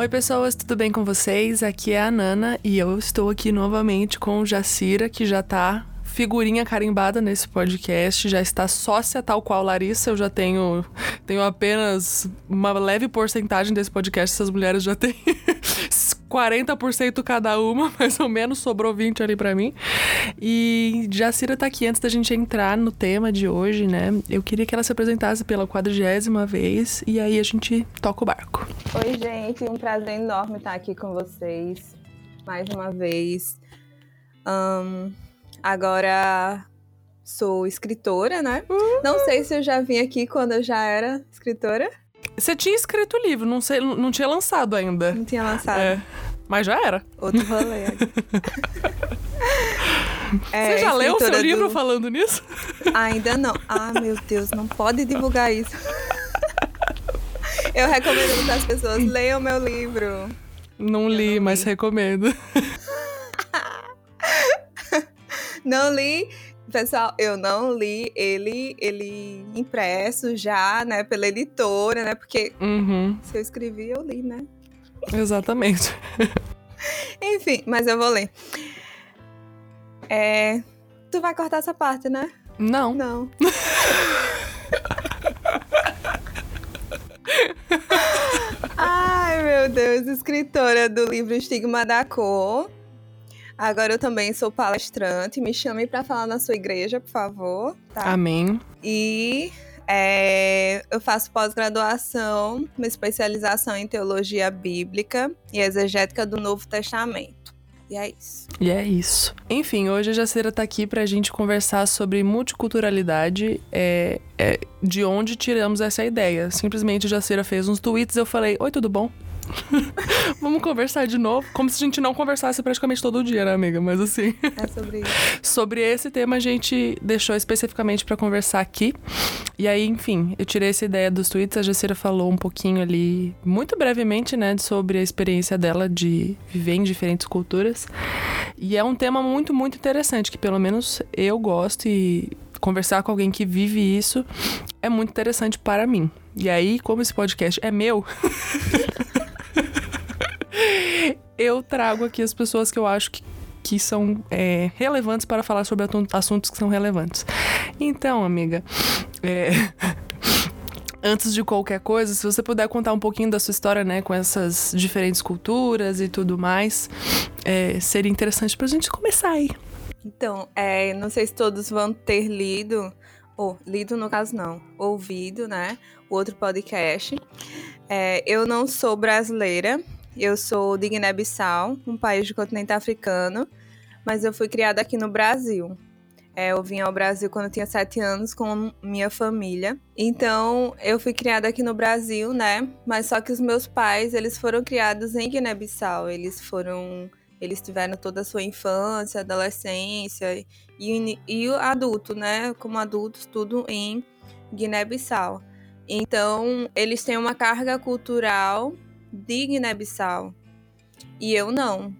Oi, pessoas, tudo bem com vocês? Aqui é a Nana e eu estou aqui novamente com o Jacira, que já tá figurinha carimbada nesse podcast, já está sócia tal qual Larissa, eu já tenho tenho apenas uma leve porcentagem desse podcast, essas mulheres já têm 40% cada uma, mais ou menos, sobrou 20 ali para mim. E Jacira tá aqui antes da gente entrar no tema de hoje, né? Eu queria que ela se apresentasse pela quadrigésima vez e aí a gente toca o barco. Oi, gente, um prazer enorme estar aqui com vocês mais uma vez. Um, agora sou escritora, né? Uhum. Não sei se eu já vim aqui quando eu já era escritora. Você tinha escrito o livro, não, sei, não tinha lançado ainda. Não tinha lançado. É. Mas já era. Outro rolê. é, Você já leu o seu do... livro falando nisso? Ainda não. Ah, meu Deus, não pode divulgar isso. Eu recomendo que as pessoas leiam meu livro. Não li, não li. mas recomendo. não li. Pessoal, eu não li ele, ele impresso já, né, pela editora, né? Porque uhum. se eu escrevi, eu li, né? Exatamente. Enfim, mas eu vou ler. É. Tu vai cortar essa parte, né? Não. Não. Ai, meu Deus, escritora do livro Estigma da Cor Agora eu também sou palestrante. Me chame para falar na sua igreja, por favor. Tá? Amém. E é, eu faço pós-graduação, uma especialização em teologia bíblica e exegética do Novo Testamento. E é isso. E é isso. Enfim, hoje a Jacira tá aqui pra gente conversar sobre multiculturalidade, é, é, de onde tiramos essa ideia. Simplesmente a Jacira fez uns tweets e eu falei, oi, tudo bom? Vamos conversar de novo. Como se a gente não conversasse praticamente todo dia, né, amiga? Mas assim. É sobre isso. sobre esse tema a gente deixou especificamente para conversar aqui. E aí, enfim, eu tirei essa ideia dos tweets. A Jacira falou um pouquinho ali, muito brevemente, né, sobre a experiência dela de viver em diferentes culturas. E é um tema muito, muito interessante, que pelo menos eu gosto e conversar com alguém que vive isso é muito interessante para mim. E aí, como esse podcast é meu, eu trago aqui as pessoas que eu acho que, que são é, relevantes para falar sobre assuntos que são relevantes. Então, amiga, é, antes de qualquer coisa, se você puder contar um pouquinho da sua história, né, com essas diferentes culturas e tudo mais, é, seria interessante para a gente começar aí. Então, é, não sei se todos vão ter lido, ou lido no caso não, ouvido, né, o outro podcast. É, eu não sou brasileira, eu sou de Guiné-Bissau, um país do continente africano, mas eu fui criada aqui no Brasil. É, eu vim ao Brasil quando eu tinha sete anos com minha família. Então, eu fui criada aqui no Brasil, né? Mas só que os meus pais, eles foram criados em Guiné-Bissau. Eles foram... Eles tiveram toda a sua infância, adolescência e, e adulto, né? Como adultos, tudo em Guiné-Bissau. Então, eles têm uma carga cultural de Guiné-Bissau. E eu não.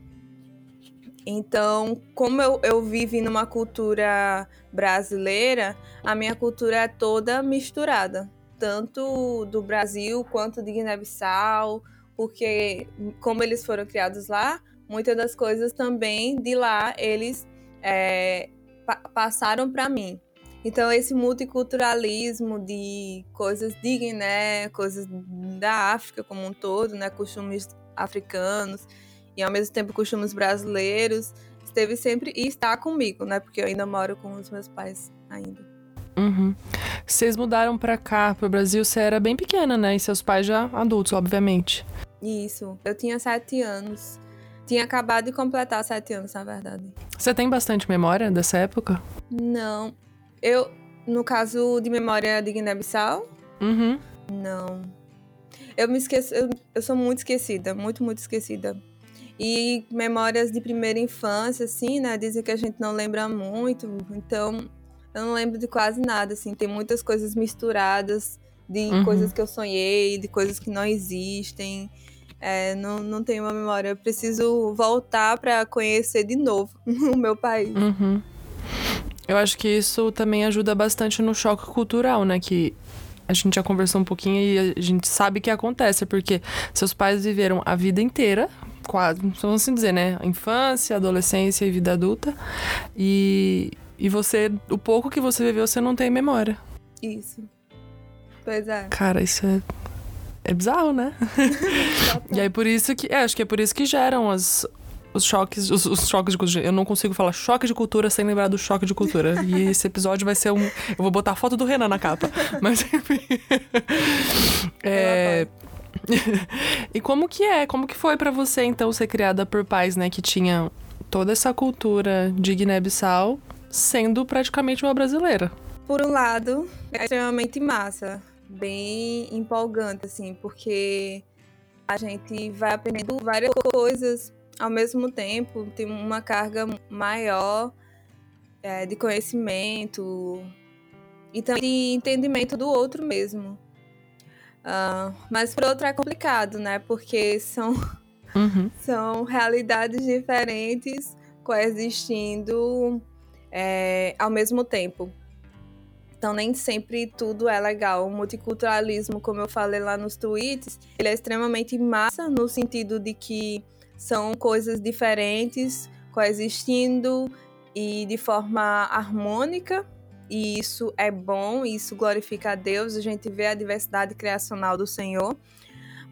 Então, como eu, eu vivo numa cultura brasileira, a minha cultura é toda misturada. Tanto do Brasil quanto de Guiné-Bissau, porque como eles foram criados lá, muitas das coisas também de lá eles é, pa passaram para mim. Então, esse multiculturalismo de coisas de Guiné, coisas da África como um todo, né, costumes africanos e ao mesmo tempo costumes brasileiros, esteve sempre e está comigo, né, porque eu ainda moro com os meus pais ainda. Uhum. Vocês mudaram para cá, para o Brasil, você era bem pequena, né? E seus pais já adultos, obviamente. Isso. Eu tinha sete anos. Tinha acabado de completar sete anos, na verdade. Você tem bastante memória dessa época? Não. Eu, no caso de memória de Guiné-Bissau? Uhum. Não. Eu me esqueço, eu, eu sou muito esquecida, muito, muito esquecida. E memórias de primeira infância, assim, né? Dizem que a gente não lembra muito, então eu não lembro de quase nada, assim. Tem muitas coisas misturadas de uhum. coisas que eu sonhei, de coisas que não existem. É, não, não tenho uma memória. Eu preciso voltar para conhecer de novo o meu país. Uhum. Eu acho que isso também ajuda bastante no choque cultural, né? Que a gente já conversou um pouquinho e a gente sabe que acontece, porque seus pais viveram a vida inteira, quase, vamos assim dizer, né? Infância, adolescência e vida adulta. E, e você, o pouco que você viveu, você não tem memória. Isso. Pois é. Cara, isso é. É bizarro, né? e aí por isso que. É, acho que é por isso que geram as, os choques, os, os, choques de cultura. Eu não consigo falar choque de cultura sem lembrar do choque de cultura. E esse episódio vai ser um. Eu vou botar a foto do Renan na capa. Mas enfim. É. e como que é? Como que foi para você, então, ser criada por pais, né, que tinham toda essa cultura de Guiné-Bissau, sendo praticamente uma brasileira? Por um lado, é extremamente massa, bem empolgante, assim, porque a gente vai aprendendo várias coisas ao mesmo tempo, tem uma carga maior é, de conhecimento e também de entendimento do outro mesmo. Uh, mas por outro é complicado, né? Porque são, uhum. são realidades diferentes coexistindo é, ao mesmo tempo. Então nem sempre tudo é legal. O multiculturalismo, como eu falei lá nos tweets, ele é extremamente massa no sentido de que são coisas diferentes coexistindo e de forma harmônica. E isso é bom, isso glorifica a Deus, a gente vê a diversidade criacional do Senhor.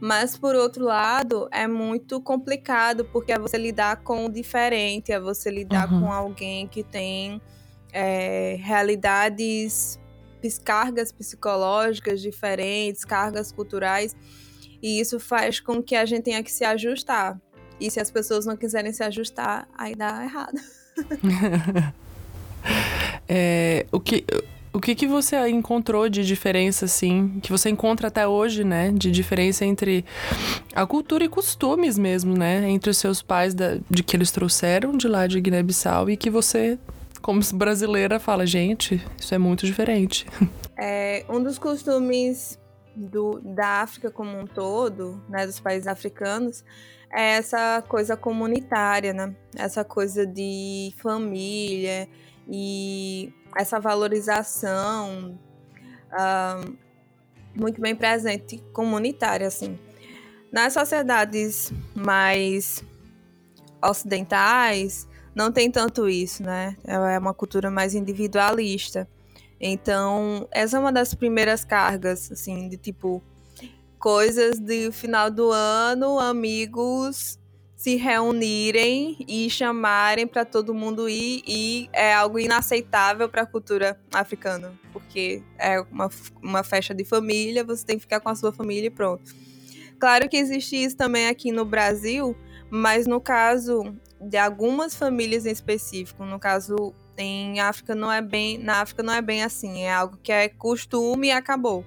Mas, por outro lado, é muito complicado, porque é você lidar com o diferente, é você lidar uhum. com alguém que tem é, realidades, cargas psicológicas diferentes, cargas culturais, e isso faz com que a gente tenha que se ajustar. E se as pessoas não quiserem se ajustar, aí dá errado. é, o que. O que, que você encontrou de diferença, assim, que você encontra até hoje, né? De diferença entre a cultura e costumes mesmo, né? Entre os seus pais, da, de que eles trouxeram de lá de Guiné-Bissau e que você, como brasileira, fala, gente, isso é muito diferente. É, um dos costumes do, da África como um todo, né? Dos países africanos, é essa coisa comunitária, né? Essa coisa de família e essa valorização muito bem presente, comunitária, assim. Nas sociedades mais ocidentais, não tem tanto isso, né? É uma cultura mais individualista. Então, essa é uma das primeiras cargas, assim, de tipo, coisas do final do ano, amigos se reunirem e chamarem para todo mundo ir e é algo inaceitável para a cultura africana, porque é uma, uma festa de família, você tem que ficar com a sua família e pronto. Claro que existe isso também aqui no Brasil, mas no caso de algumas famílias em específico, no caso em África não é bem, na África não é bem assim, é algo que é costume e acabou.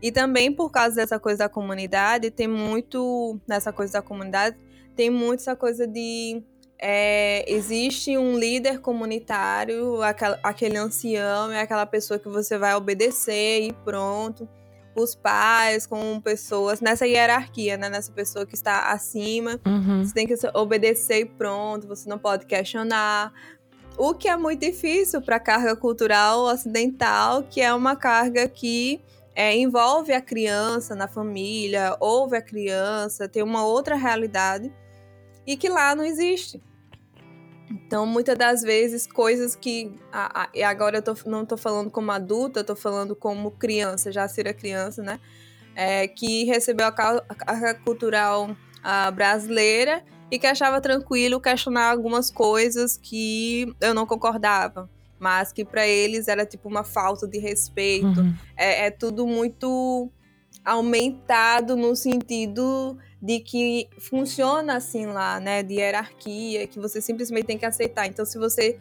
E também por causa dessa coisa da comunidade, tem muito nessa coisa da comunidade, tem muito essa coisa de é, existe um líder comunitário, aquela, aquele ancião, é aquela pessoa que você vai obedecer e pronto. Os pais com pessoas nessa hierarquia, né? Nessa pessoa que está acima. Uhum. Você tem que obedecer e pronto, você não pode questionar. O que é muito difícil para a carga cultural ocidental, que é uma carga que é, envolve a criança na família, ouve a criança, tem uma outra realidade e que lá não existe. Então, muitas das vezes, coisas que. A, a, e agora eu tô, não estou falando como adulta, estou falando como criança, já ser criança, né? É, que recebeu a carga cultural a, brasileira e que achava tranquilo questionar algumas coisas que eu não concordava mas que para eles era tipo uma falta de respeito. Uhum. É, é tudo muito aumentado no sentido de que funciona assim lá, né? De hierarquia, que você simplesmente tem que aceitar. Então, se você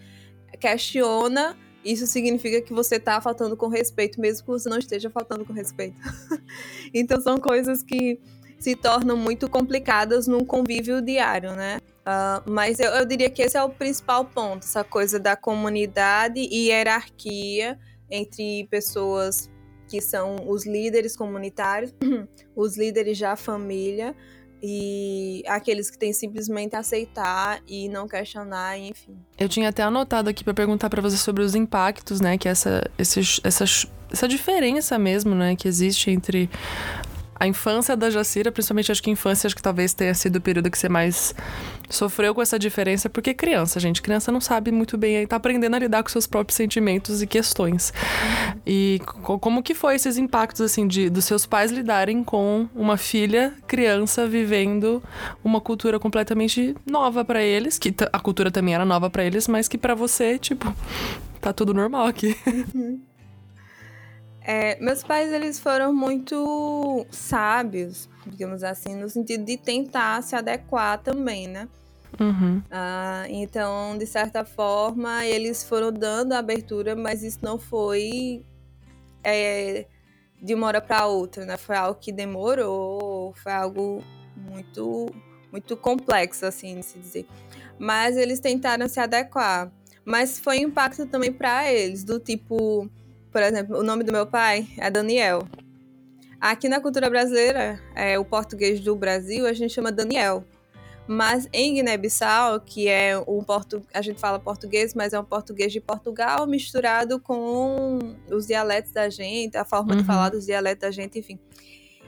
questiona, isso significa que você está faltando com respeito, mesmo que você não esteja faltando com respeito. então, são coisas que se tornam muito complicadas num convívio diário, né? Uh, mas eu, eu, diria que esse é o principal ponto, essa coisa da comunidade e hierarquia entre pessoas que são os líderes comunitários, os líderes da família e aqueles que têm simplesmente aceitar e não questionar, enfim. Eu tinha até anotado aqui para perguntar para você sobre os impactos, né, que essa, essas essa diferença mesmo, né, que existe entre a infância da Jacira, principalmente acho que a infância, acho que talvez tenha sido o período que você mais sofreu com essa diferença, porque criança, gente, criança não sabe muito bem, tá aprendendo a lidar com seus próprios sentimentos e questões. E como que foi esses impactos, assim, de dos seus pais lidarem com uma filha criança vivendo uma cultura completamente nova para eles, que a cultura também era nova para eles, mas que para você, tipo, tá tudo normal aqui. Uhum. É, meus pais, eles foram muito sábios, digamos assim, no sentido de tentar se adequar também, né? Uhum. Ah, então, de certa forma, eles foram dando abertura, mas isso não foi é, de uma hora para outra, né? Foi algo que demorou, foi algo muito, muito complexo, assim, de se dizer. Mas eles tentaram se adequar. Mas foi um impacto também para eles, do tipo por exemplo, o nome do meu pai é Daniel. Aqui na cultura brasileira, é, o português do Brasil, a gente chama Daniel. Mas em Guiné-Bissau, que é um portu... a gente fala português, mas é um português de Portugal misturado com os dialetos da gente, a forma uhum. de falar dos dialetos da gente, enfim.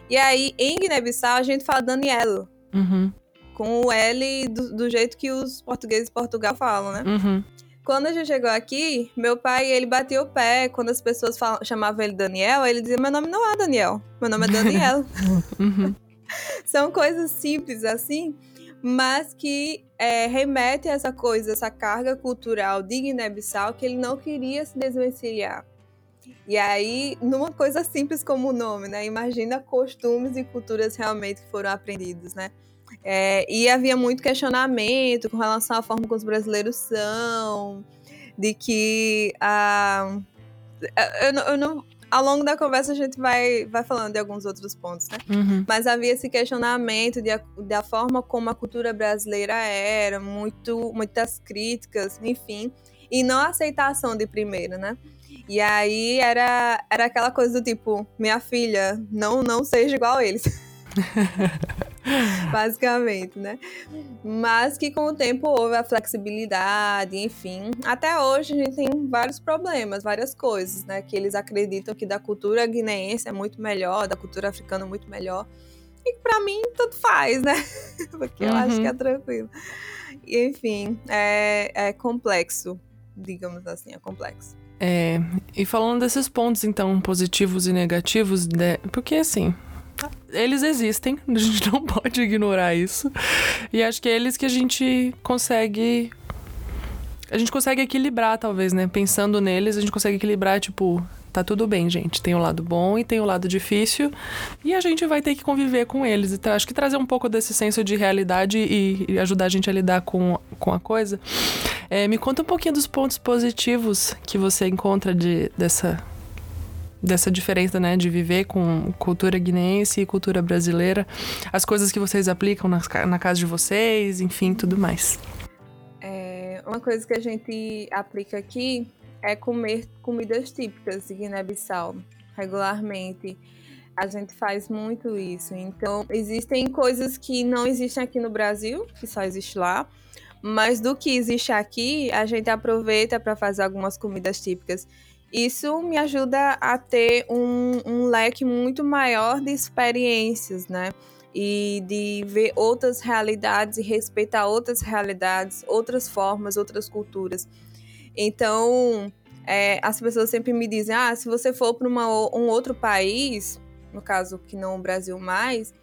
E aí, em Guiné-Bissau, a gente fala Danielo. Uhum. Com o L do, do, jeito que os portugueses de Portugal falam, né? Uhum. Quando a gente chegou aqui, meu pai, ele batia o pé. Quando as pessoas falam, chamavam ele Daniel, ele dizia: Meu nome não é Daniel, meu nome é Daniel. uhum. São coisas simples assim, mas que é, remete a essa coisa, essa carga cultural de Guiné-Bissau que ele não queria se desvencilhar. E aí, numa coisa simples como o nome, né? Imagina costumes e culturas realmente que foram aprendidos, né? É, e havia muito questionamento com relação à forma como os brasileiros são, de que a. Eu, eu não, ao longo da conversa a gente vai, vai falando de alguns outros pontos, né? Uhum. Mas havia esse questionamento de, da forma como a cultura brasileira era, muito, muitas críticas, enfim, e não aceitação de primeira, né? E aí era, era aquela coisa do tipo, minha filha, não, não seja igual a eles. Basicamente, né? Mas que com o tempo houve a flexibilidade, enfim. Até hoje a gente tem vários problemas, várias coisas, né? Que eles acreditam que da cultura guineense é muito melhor, da cultura africana é muito melhor. E para mim, tudo faz, né? Porque eu uhum. acho que é uhum. tranquilo. E, enfim, é, é complexo, digamos assim, é complexo. É, e falando desses pontos, então, positivos e negativos, né? porque assim, eles existem, a gente não pode ignorar isso. E acho que é eles que a gente consegue. A gente consegue equilibrar, talvez, né? Pensando neles, a gente consegue equilibrar, tipo, tá tudo bem, gente. Tem o lado bom e tem o lado difícil. E a gente vai ter que conviver com eles. Então, acho que trazer um pouco desse senso de realidade e, e ajudar a gente a lidar com, com a coisa. É, me conta um pouquinho dos pontos positivos que você encontra de, dessa dessa diferença, né, de viver com cultura guineense e cultura brasileira, as coisas que vocês aplicam na, na casa de vocês, enfim, tudo mais. É, uma coisa que a gente aplica aqui é comer comidas típicas de Guiné-Bissau regularmente. A gente faz muito isso. Então, existem coisas que não existem aqui no Brasil, que só existe lá. Mas do que existe aqui, a gente aproveita para fazer algumas comidas típicas. Isso me ajuda a ter um, um leque muito maior de experiências, né? E de ver outras realidades e respeitar outras realidades, outras formas, outras culturas. Então, é, as pessoas sempre me dizem: ah, se você for para um outro país, no caso que não o Brasil mais,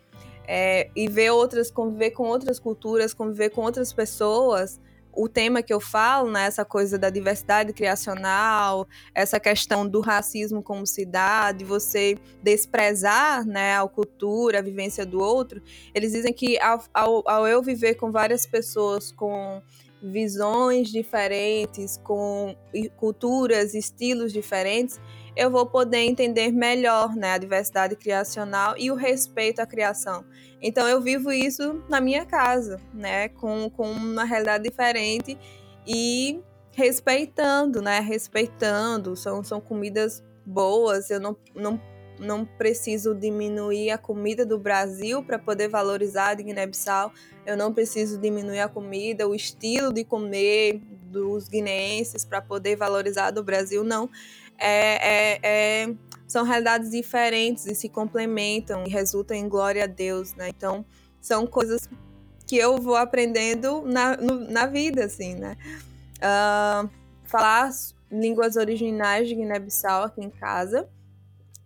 é, e ver outras, conviver com outras culturas, conviver com outras pessoas, o tema que eu falo, né, essa coisa da diversidade criacional, essa questão do racismo como cidade, você desprezar né, a cultura, a vivência do outro, eles dizem que ao, ao, ao eu viver com várias pessoas com visões diferentes, com culturas, estilos diferentes, eu vou poder entender melhor né, a diversidade criacional e o respeito à criação. Então eu vivo isso na minha casa, né, com, com uma realidade diferente e respeitando, né, respeitando, são, são comidas boas, eu não, não, não preciso diminuir a comida do Brasil para poder valorizar a Guiné-Bissau, eu não preciso diminuir a comida, o estilo de comer dos guineenses para poder valorizar do Brasil, não é, é, é são realidades diferentes e se complementam e resultam em glória a Deus, né? Então, são coisas que eu vou aprendendo na, no, na vida, assim, né? Uh, falar línguas originais de Guiné-Bissau aqui em casa.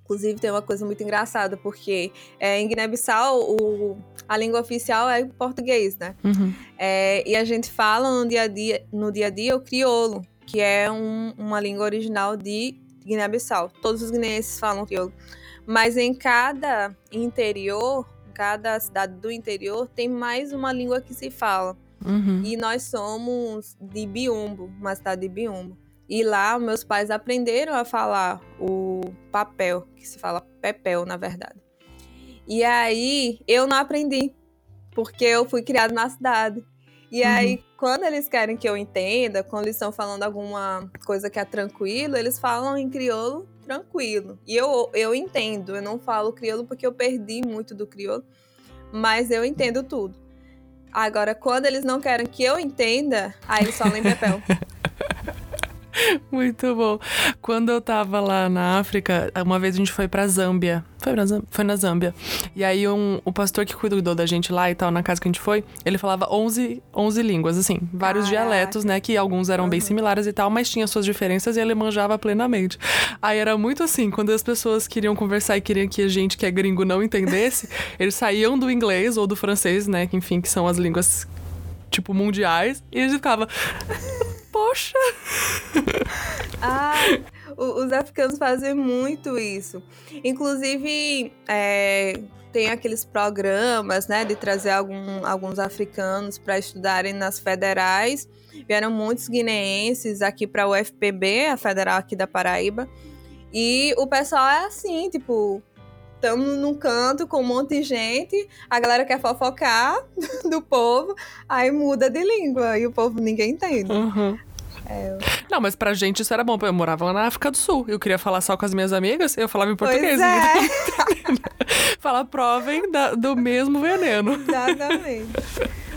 Inclusive, tem uma coisa muito engraçada, porque é, em Guiné-Bissau a língua oficial é português, né? Uhum. É, e a gente fala no dia a dia, no dia a dia o crioulo, que é um, uma língua original de Guiné-Bissau. Todos os guineenses falam crioulo. Mas em cada interior, cada cidade do interior, tem mais uma língua que se fala. Uhum. E nós somos de Biumbo, uma cidade de Biumbo. E lá meus pais aprenderam a falar o papel, que se fala pepel, na verdade. E aí eu não aprendi, porque eu fui criado na cidade. E uhum. aí, quando eles querem que eu entenda, quando eles estão falando alguma coisa que é tranquilo, eles falam em crioulo tranquilo. E eu, eu entendo, eu não falo crioulo porque eu perdi muito do crioulo, mas eu entendo tudo. Agora, quando eles não querem que eu entenda, aí eles falam em papel. Muito bom. Quando eu tava lá na África, uma vez a gente foi pra Zâmbia. Foi, pra Zâmbia? foi na Zâmbia. E aí um, o pastor que cuidou da gente lá e tal, na casa que a gente foi, ele falava 11, 11 línguas, assim, vários Caraca. dialetos, né? Que alguns eram uhum. bem similares e tal, mas tinha suas diferenças e ele manjava plenamente. Aí era muito assim, quando as pessoas queriam conversar e queriam que a gente que é gringo não entendesse, eles saíam do inglês ou do francês, né? Que enfim, que são as línguas tipo mundiais, e eles ficavam poxa. ah, os africanos fazem muito isso. Inclusive, é, tem aqueles programas, né, de trazer algum, alguns africanos para estudarem nas federais. Vieram muitos guineenses aqui para o UFPB, a federal aqui da Paraíba. E o pessoal é assim, tipo, estamos num canto com um monte de gente, a galera quer fofocar do povo, aí muda de língua e o povo ninguém entende. Uhum. É. Não, mas pra gente isso era bom. Eu morava lá na África do Sul. Eu queria falar só com as minhas amigas, eu falava em português. Pois é. Falar provem da, do mesmo veneno. Exatamente.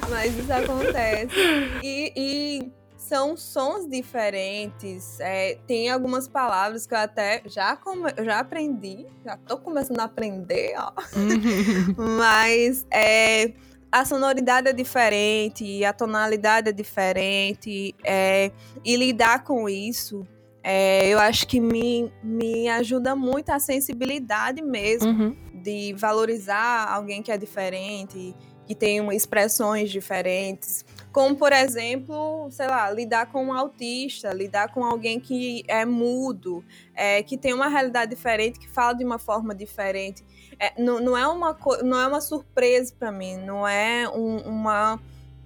Mas isso acontece. E, e são sons diferentes. É, tem algumas palavras que eu até já, come, já aprendi, já tô começando a aprender, ó. Uhum. Mas é, a sonoridade é diferente, a tonalidade é diferente, é, e lidar com isso. É, eu acho que me, me ajuda muito a sensibilidade mesmo uhum. de valorizar alguém que é diferente, que tem expressões diferentes. Como, por exemplo, sei lá, lidar com um autista, lidar com alguém que é mudo, é, que tem uma realidade diferente, que fala de uma forma diferente. É, não, não, é uma, não é uma surpresa para mim, não é um, uma,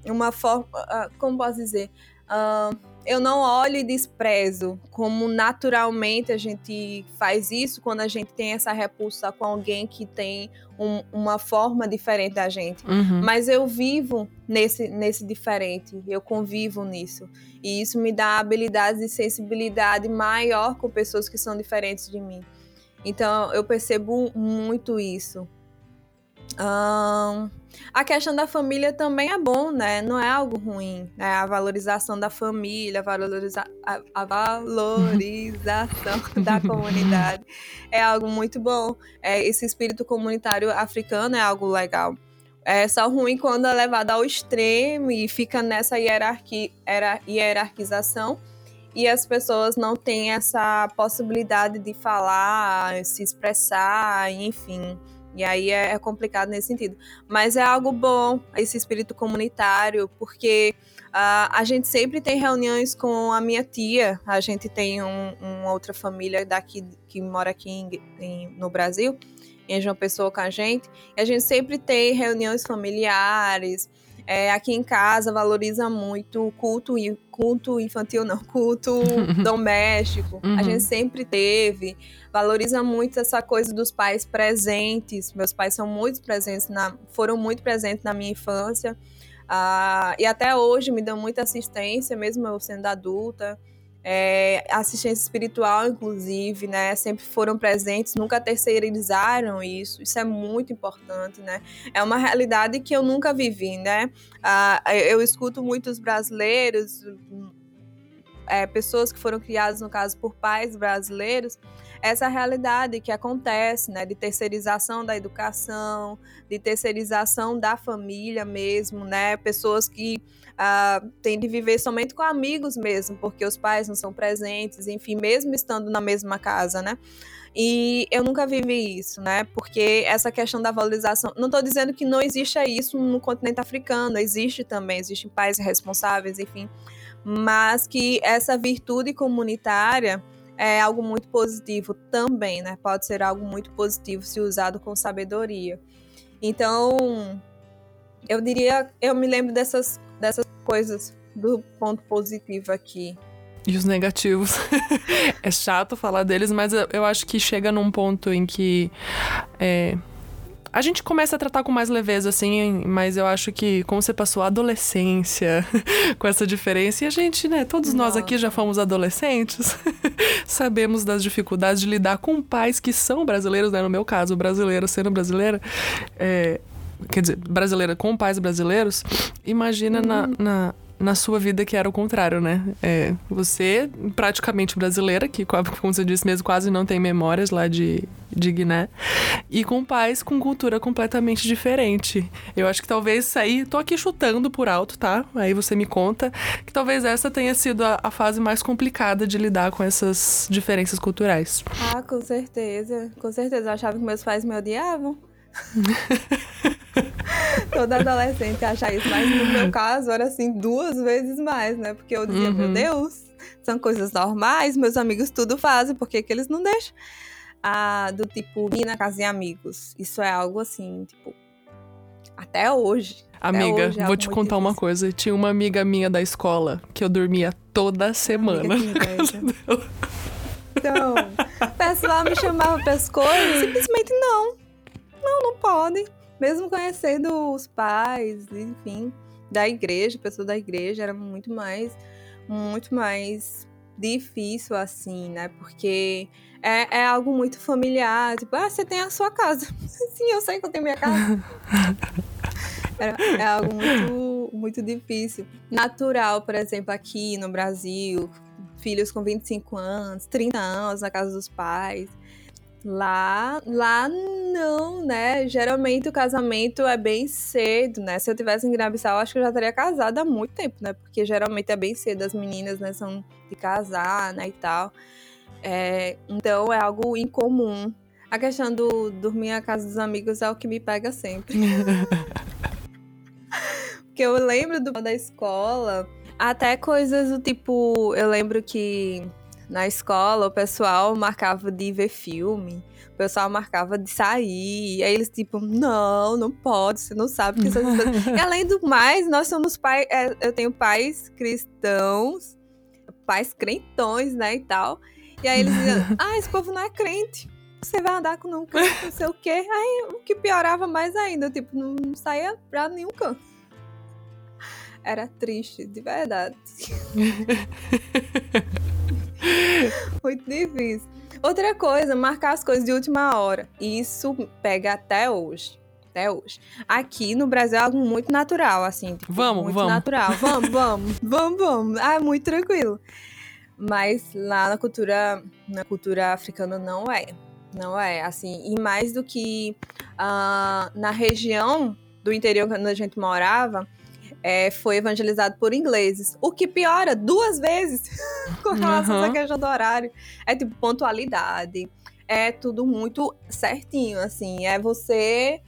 uma forma. Uh, como posso dizer? Uh, eu não olho e desprezo, como naturalmente a gente faz isso quando a gente tem essa repulsa com alguém que tem um, uma forma diferente da gente. Uhum. Mas eu vivo nesse, nesse diferente, eu convivo nisso. E isso me dá habilidades de sensibilidade maior com pessoas que são diferentes de mim. Então eu percebo muito isso. Um, a questão da família também é bom, né? Não é algo ruim. Né? A valorização da família, a, valoriza a, a valorização da comunidade é algo muito bom. É, esse espírito comunitário africano é algo legal. É só ruim quando é levado ao extremo e fica nessa hierarquia, hierarquização e as pessoas não têm essa possibilidade de falar, se expressar, enfim. E aí é, é, complicado nesse sentido. Mas é algo bom, esse espírito comunitário, porque uh, a gente sempre tem reuniões com a minha tia. A gente tem um, outra família daqui que mora aqui em, em, no Brasil, em João Pessoa com a gente. E a gente sempre tem reuniões familiares. É, aqui em casa valoriza muito o culto, culto infantil, não, culto doméstico. Uhum. A gente sempre teve valoriza muito essa coisa dos pais presentes. Meus pais são muito presentes, na, foram muito presentes na minha infância. Uh, e até hoje me dão muita assistência, mesmo eu sendo adulta. É, assistência espiritual, inclusive, né? Sempre foram presentes, nunca terceirizaram isso. Isso é muito importante, né? É uma realidade que eu nunca vivi, né? Uh, eu escuto muitos brasileiros é, pessoas que foram criadas, no caso, por pais brasileiros, essa realidade que acontece, né, de terceirização da educação, de terceirização da família mesmo, né, pessoas que têm de viver somente com amigos mesmo, porque os pais não são presentes, enfim, mesmo estando na mesma casa, né. E eu nunca vivi isso, né? Porque essa questão da valorização. Não estou dizendo que não existe isso no continente africano, existe também, existem pais responsáveis, enfim. Mas que essa virtude comunitária é algo muito positivo também, né? Pode ser algo muito positivo se usado com sabedoria. Então, eu diria, eu me lembro dessas coisas do ponto positivo aqui. E os negativos. é chato falar deles, mas eu, acho que chega num ponto em que. É, a gente começa a tratar com mais leveza, assim, mas eu acho que como você passou a adolescência com essa diferença, e a gente, né, todos Nossa. nós aqui já fomos adolescentes, sabemos das dificuldades de lidar com pais que são brasileiros, né? No meu caso, brasileira sendo brasileira, é, quer dizer, brasileira com pais brasileiros, imagina uhum. na, na na sua vida que era o contrário, né? É, você, praticamente brasileira, que, como você disse mesmo, quase não tem memórias lá de, de Guiné, e com pais com cultura completamente diferente. Eu acho que talvez isso aí, tô aqui chutando por alto, tá? Aí você me conta, que talvez essa tenha sido a, a fase mais complicada de lidar com essas diferenças culturais. Ah, com certeza. Com certeza. Eu achava que meus pais me odiavam. Toda adolescente acha isso, mas no meu caso era assim duas vezes mais, né? Porque eu dizia, uhum. meu Deus, são coisas normais, meus amigos tudo fazem, por que, que eles não deixam? Ah, do tipo, ir na casa de amigos. Isso é algo assim, tipo, até hoje. Amiga, hoje é vou te contar uma coisa. Tinha uma amiga minha da escola que eu dormia toda semana. Então, o pessoal me chamava para as coisas, simplesmente não. Não, não podem mesmo conhecendo os pais, enfim, da igreja, pessoa da igreja, era muito mais, muito mais difícil assim, né? Porque é, é algo muito familiar, tipo, ah, você tem a sua casa. Sim, eu sei que eu tenho minha casa. é, é algo muito, muito difícil. Natural, por exemplo, aqui no Brasil, filhos com 25 anos, 30 anos na casa dos pais. Lá, lá não, né? Geralmente o casamento é bem cedo, né? Se eu tivesse em Guiné-Bissau, acho que eu já estaria casada há muito tempo, né? Porque geralmente é bem cedo, as meninas, né, são de casar, né, e tal. É, então é algo incomum. A questão do dormir na casa dos amigos é o que me pega sempre. Porque eu lembro do, da escola, até coisas do tipo, eu lembro que na escola, o pessoal marcava de ver filme, o pessoal marcava de sair. E aí eles, tipo, não, não pode, você não sabe que isso é E além do mais, nós somos pais. É, eu tenho pais cristãos, pais crentões, né? E tal. E aí eles diziam, ah, esse povo não é crente. Você vai andar com um crente, não sei o quê. Aí o que piorava mais ainda, tipo, não saía pra nenhum canto. Era triste, de verdade. Muito difícil. Outra coisa, marcar as coisas de última hora. Isso pega até hoje. Até hoje. Aqui no Brasil é algo muito natural, assim. Tipo, vamos, muito vamos. natural. Vamos, vamos, vamos, vamos. Ah, é muito tranquilo. Mas lá na cultura, na cultura africana não é. Não é, assim. E mais do que uh, na região do interior onde a gente morava, é, foi evangelizado por ingleses. O que piora duas vezes com relação uhum. à questão do horário. É tipo pontualidade. É tudo muito certinho, assim. É você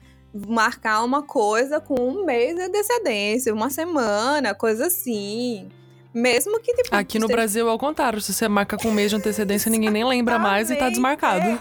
marcar uma coisa com um mês de antecedência, uma semana, coisa assim. Mesmo que tipo. Aqui no. Brasil é o contrário. Se você marca com um mês de antecedência, ninguém nem lembra mais e tá desmarcado. É.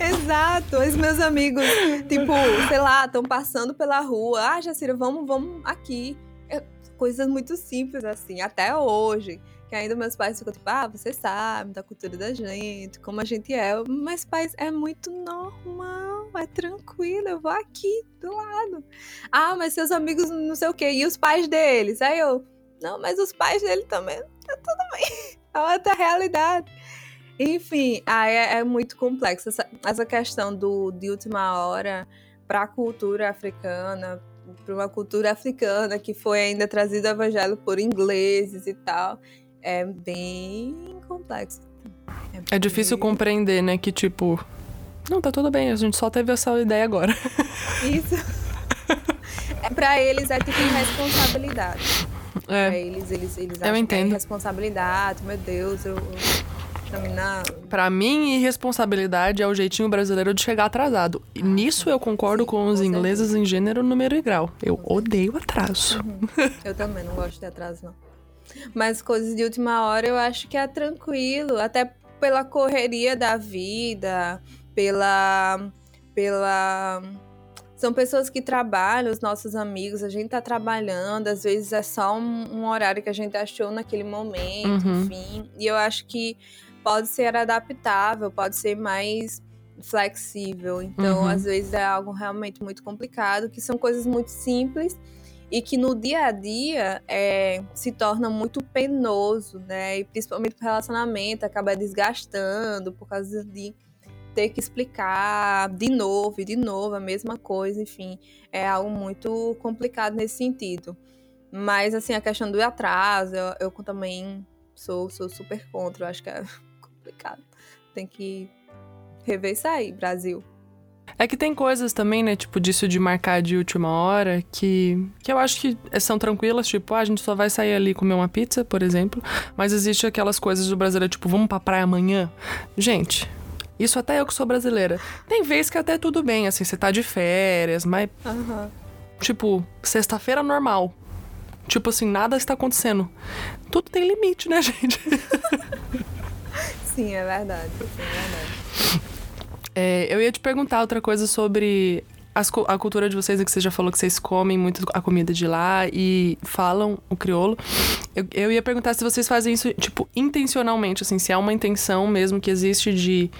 Exato. Os meus amigos, tipo, sei lá, estão passando pela rua. Ah, Jacira, vamos, vamos aqui. É, coisas muito simples, assim, até hoje. Que ainda meus pais ficam tipo, ah, você sabe da cultura da gente, como a gente é. Mas, pais, é muito normal, é tranquilo, eu vou aqui do lado. Ah, mas seus amigos não sei o quê, e os pais deles? Aí eu, não, mas os pais dele também, tá tudo bem. É outra realidade. Enfim, aí é, é muito complexo. Essa, essa, questão do, de última hora para a cultura africana, para uma cultura africana que foi ainda trazido o evangelho por ingleses e tal, é bem complexo. É, é difícil bem... compreender, né, que tipo, não, tá tudo bem, a gente só teve essa ideia agora. Isso. é, para eles é tipo responsabilidade. É. Pra eles, eles, eles eu entendo. que é responsabilidade, meu Deus, eu, Pra mim, irresponsabilidade é o jeitinho brasileiro de chegar atrasado. E nisso eu concordo sim, com os ingleses em gênero, número e grau. Eu odeio atraso. Uhum. Eu também não gosto de atraso, não. Mas coisas de última hora eu acho que é tranquilo, até pela correria da vida, pela pela são pessoas que trabalham, os nossos amigos, a gente tá trabalhando, às vezes é só um, um horário que a gente achou naquele momento, uhum. enfim. E eu acho que pode ser adaptável, pode ser mais flexível. Então, uhum. às vezes é algo realmente muito complicado, que são coisas muito simples e que no dia a dia é, se torna muito penoso, né? E principalmente o relacionamento acaba desgastando por causa de ter que explicar de novo e de novo a mesma coisa, enfim, é algo muito complicado nesse sentido. Mas, assim, a questão do atraso, eu, eu também sou, sou super contra, eu acho que é complicado. Tem que rever isso aí, Brasil. É que tem coisas também, né, tipo, disso de marcar de última hora, que, que eu acho que são tranquilas, tipo, ah, a gente só vai sair ali comer uma pizza, por exemplo. Mas existe aquelas coisas do brasileiro, tipo, vamos pra praia amanhã. Gente, isso até eu que sou brasileira. Tem vez que até tudo bem, assim, você tá de férias, mas. Uhum. Tipo, sexta-feira normal. Tipo assim, nada está acontecendo. Tudo tem limite, né, gente? Sim, é verdade. Sim, é verdade. É, eu ia te perguntar outra coisa sobre as, a cultura de vocês, é que você já falou que vocês comem muito a comida de lá e falam o crioulo. Eu, eu ia perguntar se vocês fazem isso, tipo, intencionalmente, assim, se é uma intenção mesmo que existe de,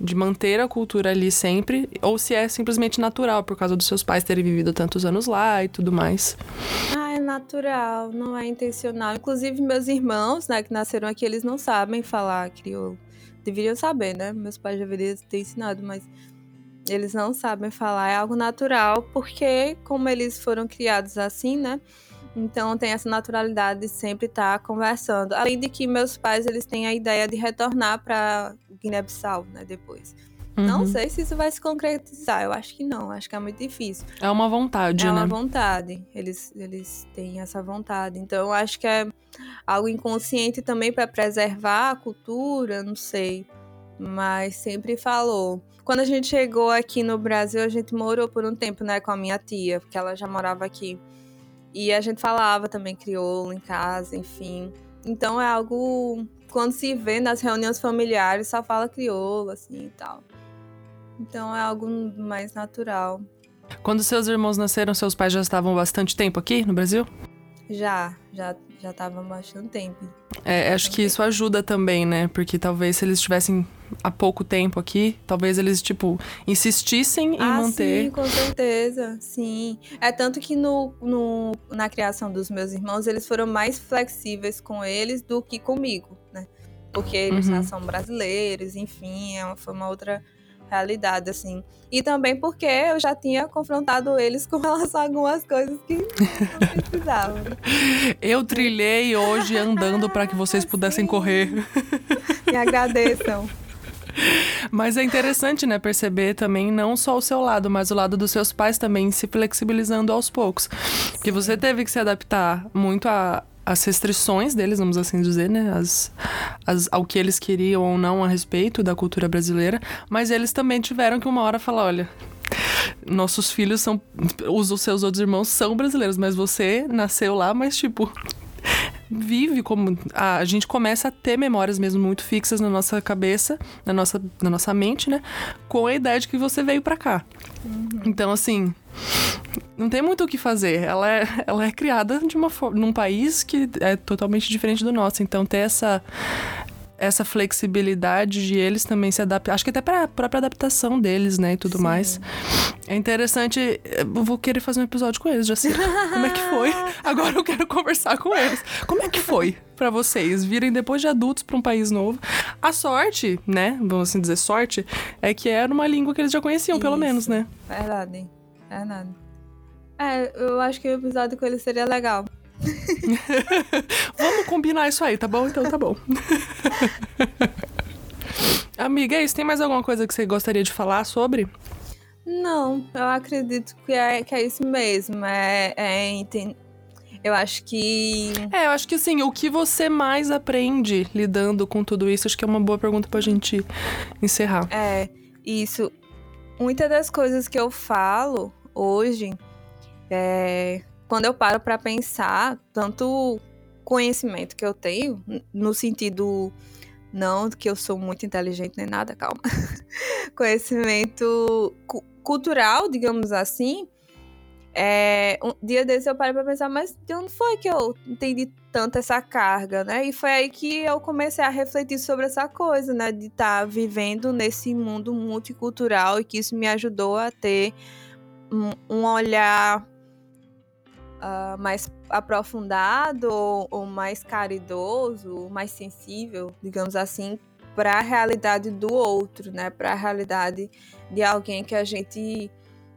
de manter a cultura ali sempre, ou se é simplesmente natural, por causa dos seus pais terem vivido tantos anos lá e tudo mais. Ah, é natural, não é intencional. Inclusive, meus irmãos, né, que nasceram aqui, eles não sabem falar crioulo. Deveriam saber, né? Meus pais deveriam ter ensinado, mas eles não sabem falar, é algo natural, porque como eles foram criados assim, né? Então tem essa naturalidade de sempre estar tá conversando. Além de que meus pais eles têm a ideia de retornar para Guiné-Bissau, né, depois. Uhum. Não sei se isso vai se concretizar, eu acho que não, acho que é muito difícil. É uma vontade, é né? É uma vontade, eles, eles têm essa vontade. Então eu acho que é algo inconsciente também para preservar a cultura, não sei. Mas sempre falou. Quando a gente chegou aqui no Brasil, a gente morou por um tempo, né, com a minha tia, porque ela já morava aqui. E a gente falava também crioulo em casa, enfim. Então é algo quando se vê nas reuniões familiares, só fala crioulo assim e tal. Então é algo mais natural. Quando seus irmãos nasceram, seus pais já estavam bastante tempo aqui no Brasil? Já, já já estavam bastante tempo. É, acho que isso ajuda também, né? Porque talvez se eles estivessem há pouco tempo aqui, talvez eles, tipo, insistissem em ah, manter. Sim, com certeza, sim. É tanto que no, no, na criação dos meus irmãos, eles foram mais flexíveis com eles do que comigo, né? Porque eles uhum. já são brasileiros, enfim, é uma, foi uma outra realidade, assim. E também porque eu já tinha confrontado eles com relação a algumas coisas que não precisavam. eu trilhei hoje andando para que vocês pudessem Sim. correr. Me agradeçam. Mas é interessante, né, perceber também não só o seu lado, mas o lado dos seus pais também se flexibilizando aos poucos. Porque você teve que se adaptar muito a, as restrições deles, vamos assim dizer, né? As, as, ao que eles queriam ou não a respeito da cultura brasileira, mas eles também tiveram que uma hora falar: olha, nossos filhos são. Os, os seus outros irmãos são brasileiros, mas você nasceu lá, mas tipo. Vive como. A, a gente começa a ter memórias mesmo muito fixas na nossa cabeça, na nossa, na nossa mente, né? Com a ideia de que você veio para cá. Uhum. Então, assim não tem muito o que fazer. Ela é, ela é criada de uma num país que é totalmente diferente do nosso. Então ter essa essa flexibilidade de eles também se adaptar. Acho que até para a própria adaptação deles, né, e tudo Sim. mais. É interessante. Eu vou querer fazer um episódio com eles, já sei. Como é que foi? Agora eu quero conversar com eles. Como é que foi para vocês virem depois de adultos para um país novo? A sorte, né, vamos assim dizer sorte, é que era uma língua que eles já conheciam, Isso. pelo menos, né? Verdade. Verdade. É, É, eu acho que o episódio com ele seria legal. Vamos combinar isso aí, tá bom? Então tá bom. Amiga, é isso. Tem mais alguma coisa que você gostaria de falar sobre? Não, eu acredito que é, que é isso mesmo. É, é enten... Eu acho que. É, eu acho que assim, o que você mais aprende lidando com tudo isso? Acho que é uma boa pergunta pra gente encerrar. É, isso. Muitas das coisas que eu falo hoje, é, quando eu paro para pensar, tanto conhecimento que eu tenho, no sentido não que eu sou muito inteligente nem nada, calma. conhecimento cu cultural, digamos assim. É, um dia desses eu parei pra pensar, mas de onde foi que eu entendi tanto essa carga, né? E foi aí que eu comecei a refletir sobre essa coisa, né? De estar tá vivendo nesse mundo multicultural e que isso me ajudou a ter um, um olhar uh, mais aprofundado ou, ou mais caridoso, mais sensível, digamos assim, para a realidade do outro, né? Para a realidade de alguém que a gente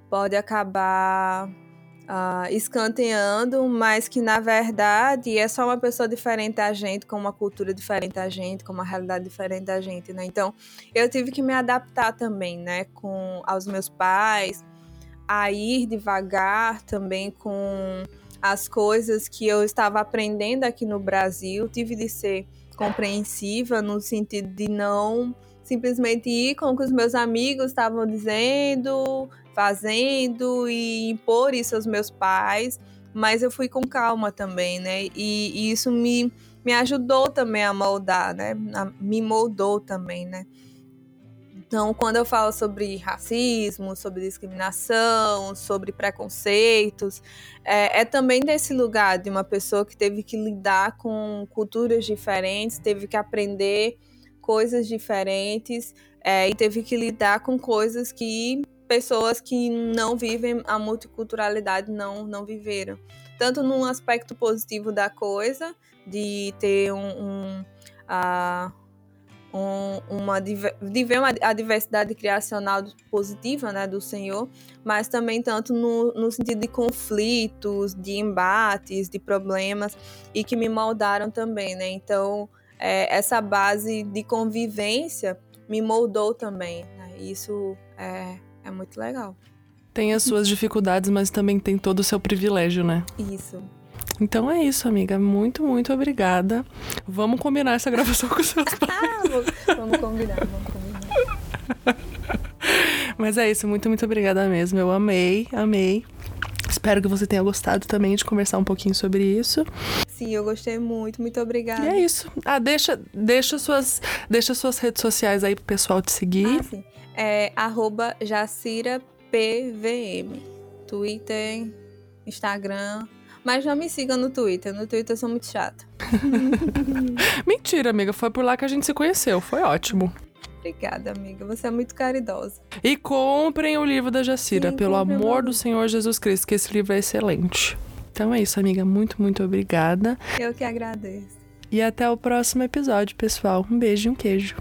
pode acabar uh, escanteando, mas que na verdade é só uma pessoa diferente da gente, com uma cultura diferente da gente, com uma realidade diferente da gente, né? Então eu tive que me adaptar também, né? Com aos meus pais, a ir devagar também com as coisas que eu estava aprendendo aqui no Brasil, tive de ser compreensiva no sentido de não simplesmente ir com o que os meus amigos estavam dizendo, fazendo e impor isso aos meus pais, mas eu fui com calma também, né? E, e isso me, me ajudou também a moldar, né? A, me moldou também, né? Então, quando eu falo sobre racismo, sobre discriminação, sobre preconceitos, é, é, também desse lugar de uma pessoa que teve que lidar com culturas diferentes, teve que aprender coisas diferentes é, e teve que lidar com coisas que pessoas que não vivem a multiculturalidade não, não viveram. Tanto num aspecto positivo da coisa, de ter um, um uh, um, uma, de ver uma, a diversidade criacional positiva né, do Senhor, mas também tanto no, no sentido de conflitos, de embates, de problemas, e que me moldaram também, né? Então, é, essa base de convivência me moldou também, né? Isso é, é muito legal. Tem as suas dificuldades, mas também tem todo o seu privilégio, né? Isso. Então é isso, amiga. Muito, muito obrigada. Vamos combinar essa gravação com os seus pais. vamos combinar, vamos combinar. Mas é isso, muito, muito obrigada mesmo. Eu amei, amei. Espero que você tenha gostado também de conversar um pouquinho sobre isso. Sim, eu gostei muito, muito obrigada. E é isso. Ah, deixa, deixa, suas, deixa suas redes sociais aí pro pessoal te seguir. Ah, sim. É arroba JaciraPVM. Twitter, Instagram, mas não me siga no Twitter. No Twitter eu sou muito chata. Mentira, amiga. Foi por lá que a gente se conheceu. Foi ótimo. Obrigada, amiga. Você é muito caridosa. E comprem o livro da Jacira, Sim, pelo amor do Senhor Jesus Cristo, que esse livro é excelente. Então é isso, amiga. Muito, muito obrigada. Eu que agradeço. E até o próximo episódio, pessoal. Um beijo e um queijo.